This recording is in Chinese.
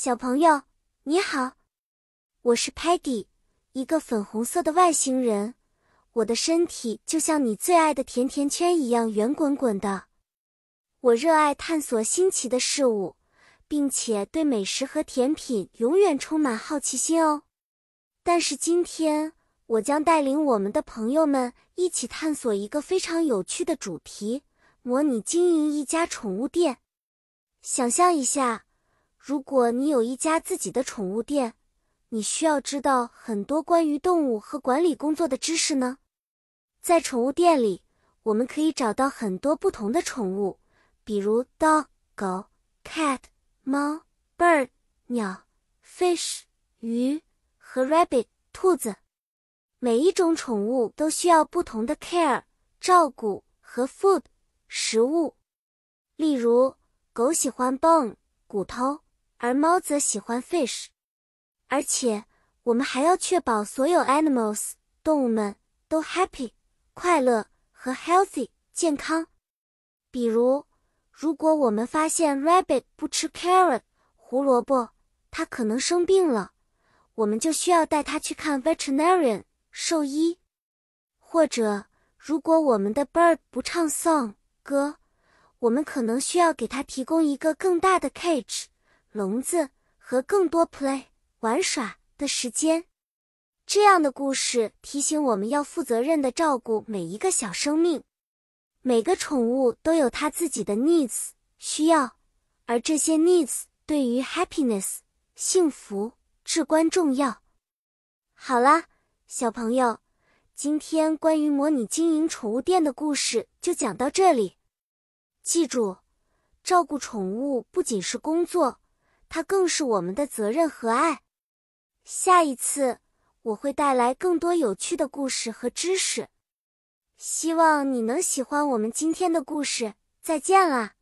小朋友，你好，我是 Patty，一个粉红色的外星人。我的身体就像你最爱的甜甜圈一样圆滚滚的。我热爱探索新奇的事物，并且对美食和甜品永远充满好奇心哦。但是今天，我将带领我们的朋友们一起探索一个非常有趣的主题：模拟经营一家宠物店。想象一下。如果你有一家自己的宠物店，你需要知道很多关于动物和管理工作的知识呢。在宠物店里，我们可以找到很多不同的宠物，比如 dog 狗、cat 猫、bird 鸟、fish 鱼和 rabbit 兔子。每一种宠物都需要不同的 care 照顾和 food 食物。例如，狗喜欢 bone 骨头。而猫则喜欢 fish，而且我们还要确保所有 animals 动物们都 happy 快乐和 healthy 健康。比如，如果我们发现 rabbit 不吃 carrot 胡萝卜，它可能生病了，我们就需要带它去看 veterinarian 兽医。或者，如果我们的 bird 不唱 song 歌，我们可能需要给它提供一个更大的 cage。笼子和更多 play 玩耍的时间，这样的故事提醒我们要负责任的照顾每一个小生命。每个宠物都有它自己的 needs 需要，而这些 needs 对于 happiness 幸福至关重要。好啦，小朋友，今天关于模拟经营宠物店的故事就讲到这里。记住，照顾宠物不仅是工作。它更是我们的责任和爱。下一次我会带来更多有趣的故事和知识，希望你能喜欢我们今天的故事。再见了。